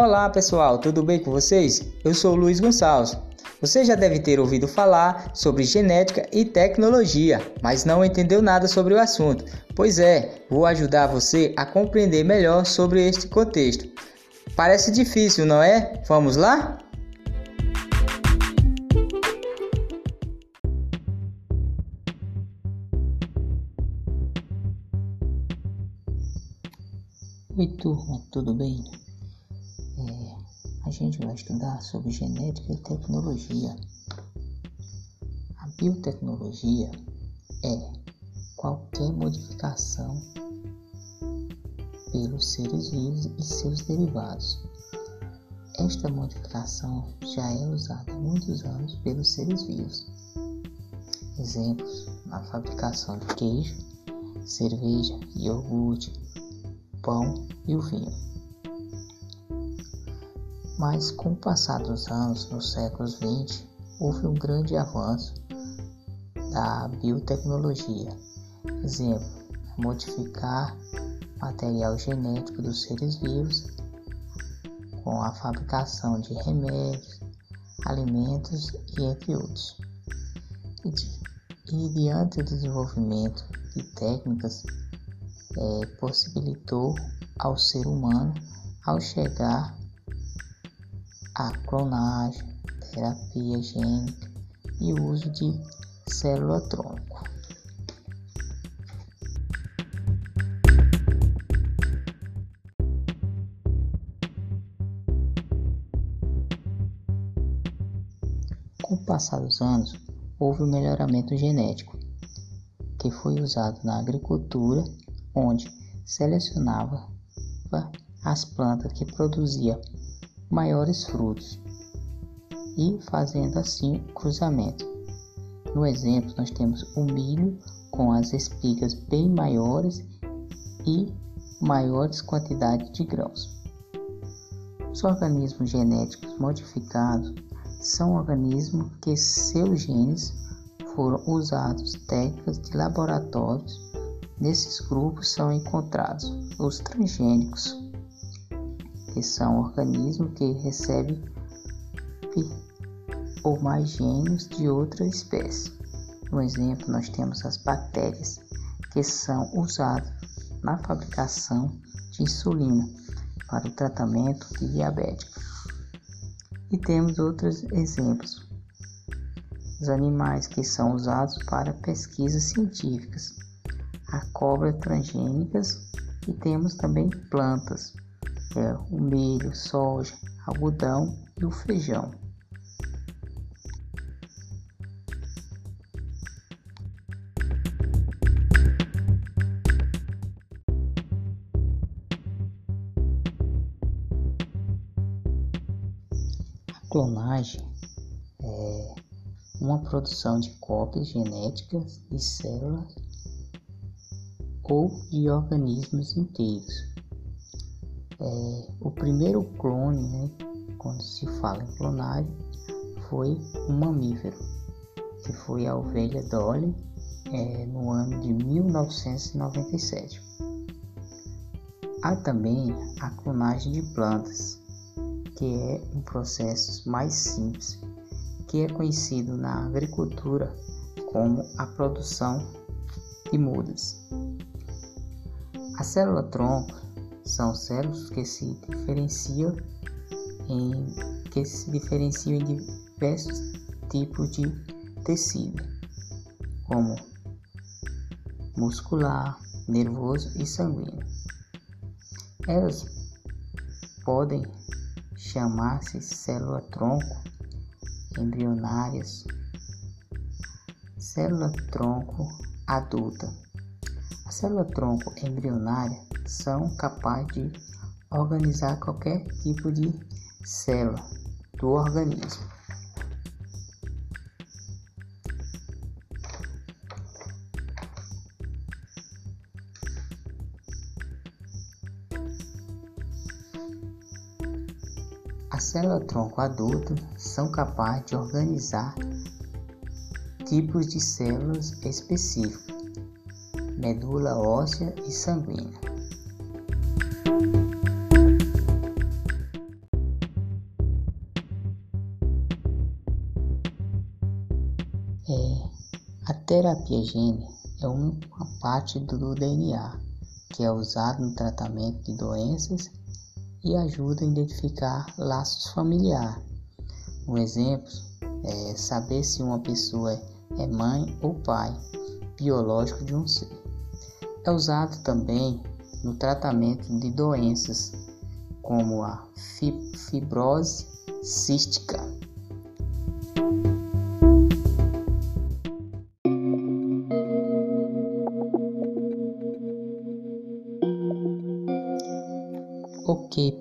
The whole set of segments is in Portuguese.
Olá pessoal, tudo bem com vocês? Eu sou Luiz Gonçalves. Você já deve ter ouvido falar sobre genética e tecnologia, mas não entendeu nada sobre o assunto. Pois é, vou ajudar você a compreender melhor sobre este contexto. Parece difícil, não é? Vamos lá? Oi turma, tudo bem? Gente vai estudar sobre genética e tecnologia. A biotecnologia é qualquer modificação pelos seres vivos e seus derivados. Esta modificação já é usada há muitos anos pelos seres vivos. Exemplos na fabricação de queijo, cerveja, iogurte, pão e o vinho. Mas com o passar dos anos, nos séculos 20, houve um grande avanço da biotecnologia. Exemplo, modificar material genético dos seres vivos com a fabricação de remédios, alimentos e entre outros. E, de, e diante do desenvolvimento de técnicas é, possibilitou ao ser humano ao chegar à clonagem, terapia gênica e o uso de célula tronco. Com o passar dos anos, houve o um melhoramento genético, que foi usado na agricultura onde selecionava as plantas que produziam maiores frutos e fazendo assim cruzamento. No exemplo, nós temos o milho com as espigas bem maiores e maiores quantidades de grãos. Os organismos genéticos modificados são organismos que seus genes foram usados técnicas de laboratórios Nesses grupos são encontrados os transgênicos, que são organismos que recebem ou mais gênios de outra espécie. No exemplo, nós temos as bactérias, que são usadas na fabricação de insulina para o tratamento de diabetes. E temos outros exemplos. Os animais que são usados para pesquisas científicas a cobra transgênicas e temos também plantas, é, o milho, soja, algodão e o feijão. A clonagem é uma produção de cópias genéticas de células ou de organismos inteiros. É, o primeiro clone, né, quando se fala em clonagem, foi um mamífero, que foi a ovelha Dolly é, no ano de 1997. Há também a clonagem de plantas, que é um processo mais simples, que é conhecido na agricultura como a produção de mudas. A célula tronco são células que se diferenciam em que se diferenciam em diversos tipos de tecido, como muscular, nervoso e sanguíneo. Elas podem chamar-se célula tronco embrionárias, célula tronco adulta a célula-tronco embrionária são capazes de organizar qualquer tipo de célula do organismo. A célula-tronco adulta são capazes de organizar tipos de células específicos medula óssea e sanguínea. Terapia gene é uma parte do DNA que é usado no tratamento de doenças e ajuda a identificar laços familiares. Um exemplo é saber se uma pessoa é mãe ou pai biológico de um ser. É usado também no tratamento de doenças como a fibrose cística.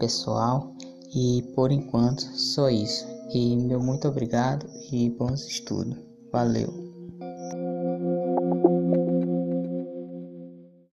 Pessoal, e por enquanto só isso. E meu muito obrigado e bons estudos. Valeu!